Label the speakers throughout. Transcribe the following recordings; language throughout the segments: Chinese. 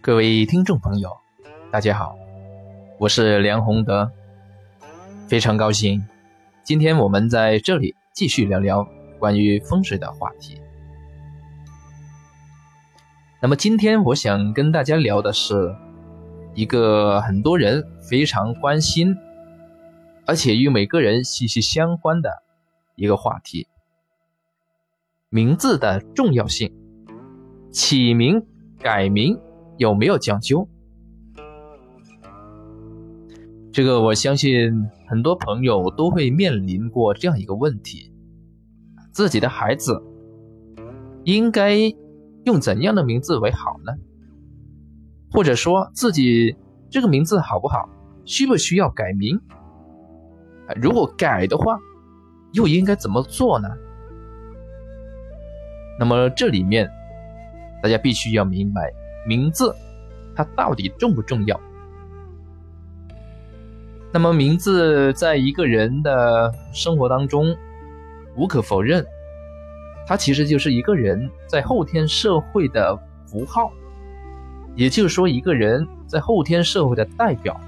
Speaker 1: 各位听众朋友，大家好，我是梁宏德，非常高兴，今天我们在这里继续聊聊关于风水的话题。那么今天我想跟大家聊的是一个很多人非常关心，而且与每个人息息相关的一个话题——名字的重要性，起名改名。有没有讲究？这个我相信很多朋友都会面临过这样一个问题：自己的孩子应该用怎样的名字为好呢？或者说自己这个名字好不好？需不需要改名？如果改的话，又应该怎么做呢？那么这里面大家必须要明白。名字，它到底重不重要？那么，名字在一个人的生活当中，无可否认，它其实就是一个人在后天社会的符号，也就是说，一个人在后天社会的代表。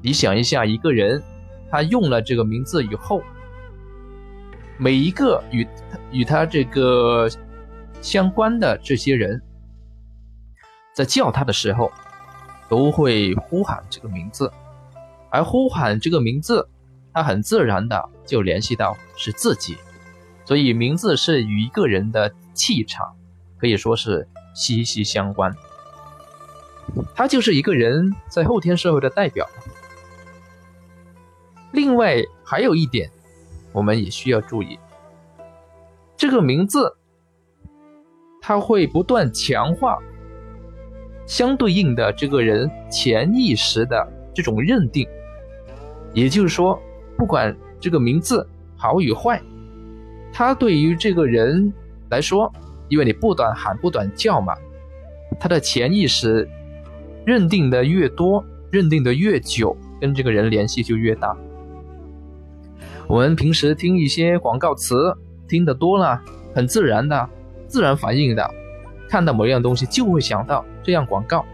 Speaker 1: 你想一下，一个人他用了这个名字以后，每一个与与他这个相关的这些人。在叫他的时候，都会呼喊这个名字，而呼喊这个名字，他很自然的就联系到是自己，所以名字是与一个人的气场可以说是息息相关。他就是一个人在后天社会的代表。另外还有一点，我们也需要注意，这个名字，它会不断强化。相对应的这个人潜意识的这种认定，也就是说，不管这个名字好与坏，他对于这个人来说，因为你不断喊不断叫嘛，他的潜意识认定的越多，认定的越久，跟这个人联系就越大。我们平时听一些广告词，听得多了，很自然的，自然反应的。看到某样东西就会想到这样广告，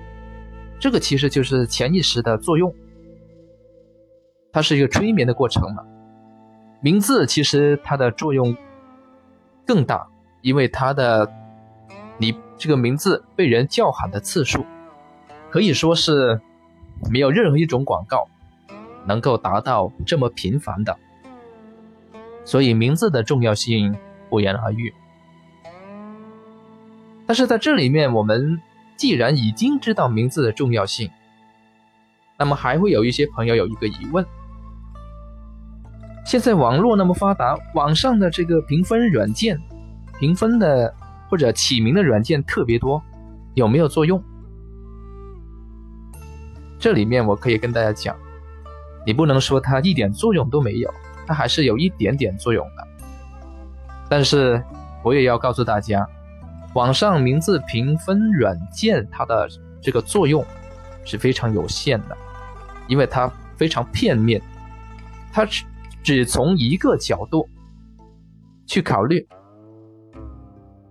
Speaker 1: 这个其实就是潜意识的作用，它是一个催眠的过程嘛。名字其实它的作用更大，因为它的你这个名字被人叫喊的次数，可以说是没有任何一种广告能够达到这么频繁的，所以名字的重要性不言而喻。但是在这里面，我们既然已经知道名字的重要性，那么还会有一些朋友有一个疑问：现在网络那么发达，网上的这个评分软件、评分的或者起名的软件特别多，有没有作用？这里面我可以跟大家讲，你不能说它一点作用都没有，它还是有一点点作用的。但是我也要告诉大家。网上名字评分软件，它的这个作用是非常有限的，因为它非常片面，它只只从一个角度去考虑。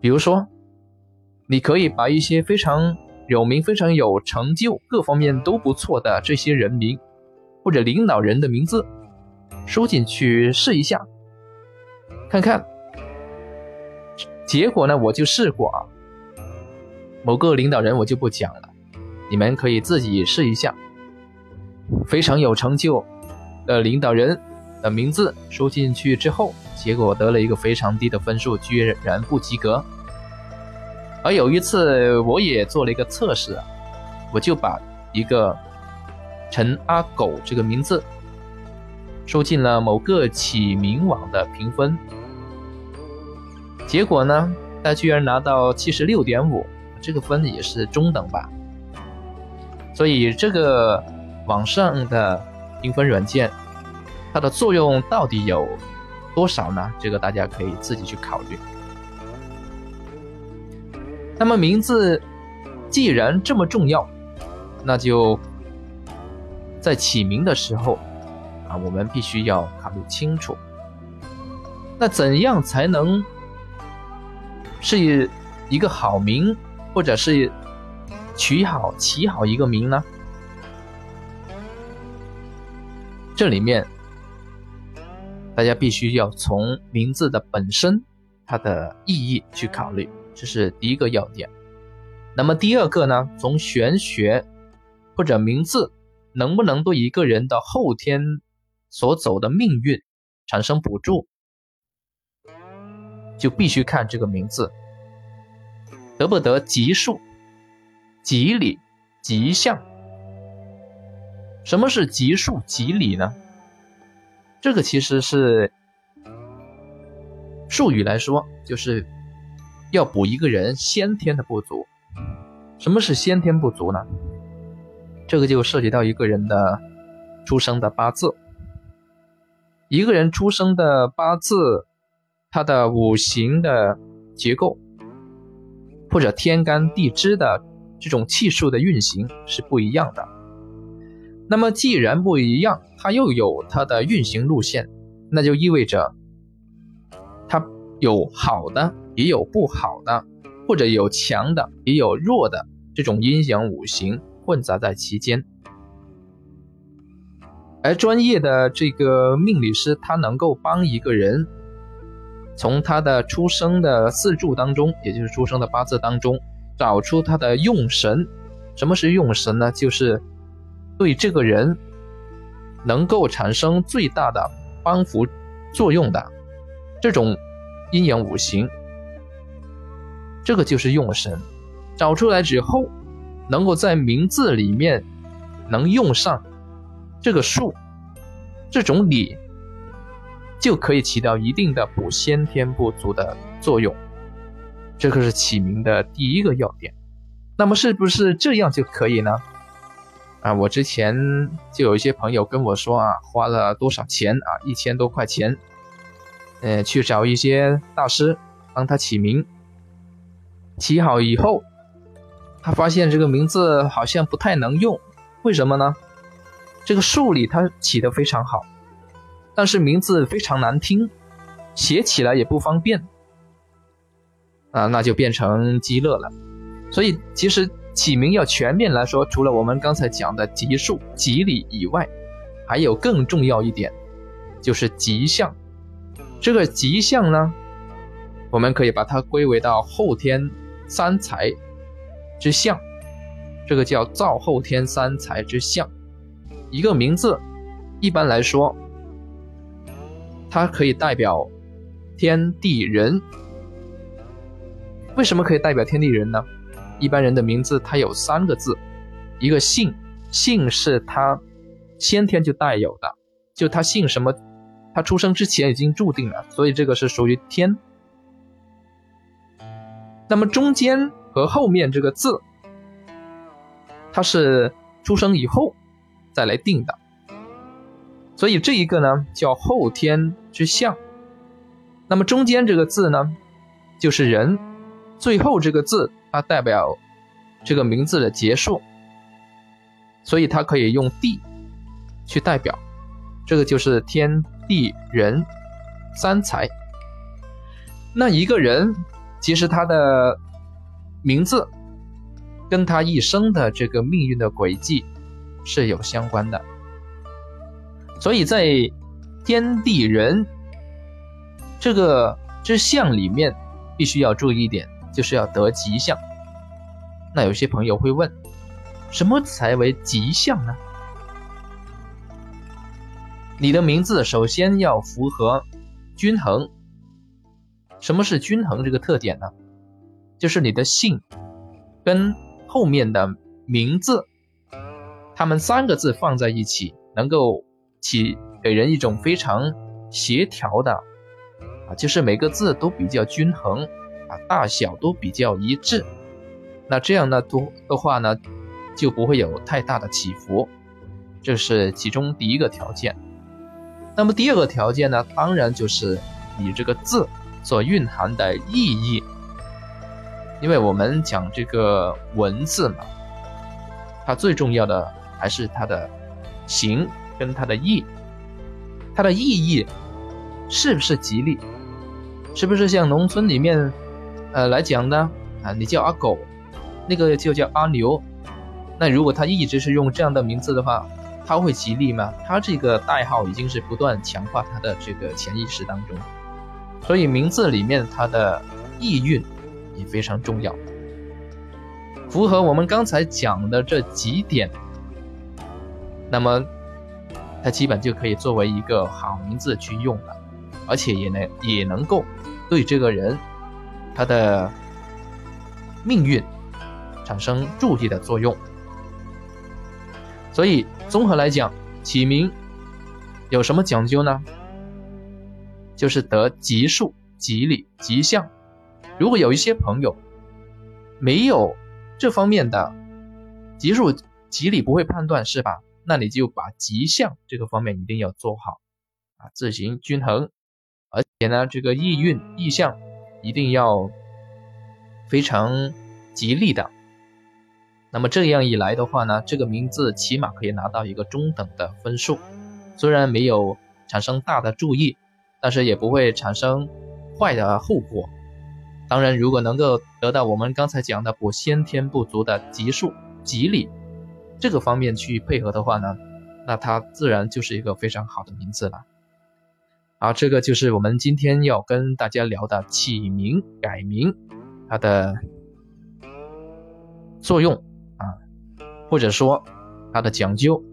Speaker 1: 比如说，你可以把一些非常有名、非常有成就、各方面都不错的这些人名或者领导人的名字输进去试一下，看看。结果呢，我就试过啊。某个领导人我就不讲了，你们可以自己试一下。非常有成就的领导人的名字输进去之后，结果得了一个非常低的分数，居然不及格。而有一次我也做了一个测试啊，我就把一个陈阿狗这个名字输进了某个起名网的评分。结果呢，他居然拿到七十六点五，这个分也是中等吧。所以这个网上的评分软件，它的作用到底有多少呢？这个大家可以自己去考虑。那么名字既然这么重要，那就在起名的时候啊，我们必须要考虑清楚。那怎样才能？是以一个好名，或者是取好起好一个名呢？这里面大家必须要从名字的本身、它的意义去考虑，这是第一个要点。那么第二个呢？从玄学或者名字能不能对一个人的后天所走的命运产生补助，就必须看这个名字得不得吉数、吉理、吉相。什么是吉数、吉理呢？这个其实是术语来说，就是要补一个人先天的不足。什么是先天不足呢？这个就涉及到一个人的出生的八字。一个人出生的八字，他的五行的结构，或者天干地支的这种气数的运行是不一样的。那么既然不一样，它又有它的运行路线，那就意味着它有好的，也有不好的。或者有强的，也有弱的，这种阴阳五行混杂在其间。而专业的这个命理师，他能够帮一个人从他的出生的四柱当中，也就是出生的八字当中，找出他的用神。什么是用神呢？就是对这个人能够产生最大的帮扶作用的这种阴阳五行。这个就是用神，找出来之后，能够在名字里面能用上这个数，这种理，就可以起到一定的补先天不足的作用。这个是起名的第一个要点。那么是不是这样就可以呢？啊，我之前就有一些朋友跟我说啊，花了多少钱啊，一千多块钱，呃，去找一些大师帮他起名。起好以后，他发现这个名字好像不太能用，为什么呢？这个数理它起得非常好，但是名字非常难听，写起来也不方便，啊，那就变成鸡乐了。所以其实起名要全面来说，除了我们刚才讲的吉数、吉理以外，还有更重要一点，就是吉象。这个吉象呢，我们可以把它归为到后天。三才之象，这个叫造后天三才之象。一个名字，一般来说，它可以代表天地人。为什么可以代表天地人呢？一般人的名字它有三个字，一个姓，姓是他先天就带有的，就他姓什么，他出生之前已经注定了，所以这个是属于天。那么中间和后面这个字，它是出生以后再来定的，所以这一个呢叫后天之象。那么中间这个字呢，就是人，最后这个字它代表这个名字的结束，所以它可以用地去代表，这个就是天地人三才。那一个人。其实他的名字跟他一生的这个命运的轨迹是有相关的，所以在天地人这个之象里面，必须要注意一点，就是要得吉象。那有些朋友会问，什么才为吉象呢？你的名字首先要符合均衡。什么是均衡这个特点呢？就是你的姓跟后面的名字，他们三个字放在一起，能够起给人一种非常协调的啊，就是每个字都比较均衡啊，大小都比较一致。那这样呢，都的话呢，就不会有太大的起伏。这是其中第一个条件。那么第二个条件呢，当然就是你这个字。所蕴含的意义，因为我们讲这个文字嘛，它最重要的还是它的形跟它的意，它的意义是不是吉利？是不是像农村里面，呃来讲呢？啊，你叫阿狗，那个就叫阿牛。那如果他一直是用这样的名字的话，他会吉利吗？他这个代号已经是不断强化他的这个潜意识当中，所以名字里面它的意蕴也非常重要，符合我们刚才讲的这几点，那么它基本就可以作为一个好名字去用了，而且也能也能够对这个人他的命运产生助力的作用。所以综合来讲，起名有什么讲究呢？就是得吉数、吉利、吉祥。如果有一些朋友没有这方面的吉数、吉利不会判断是吧？那你就把吉祥这个方面一定要做好啊，字形均衡，而且呢，这个意韵、意象一定要非常吉利的。那么这样一来的话呢，这个名字起码可以拿到一个中等的分数，虽然没有产生大的注意，但是也不会产生坏的后果。当然，如果能够得到我们刚才讲的补先天不足的吉数、吉利这个方面去配合的话呢，那它自然就是一个非常好的名字了。好，这个就是我们今天要跟大家聊的起名改名它的作用啊。或者说它的讲究，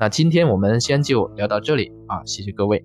Speaker 1: 那今天我们先就聊到这里啊，谢谢各位。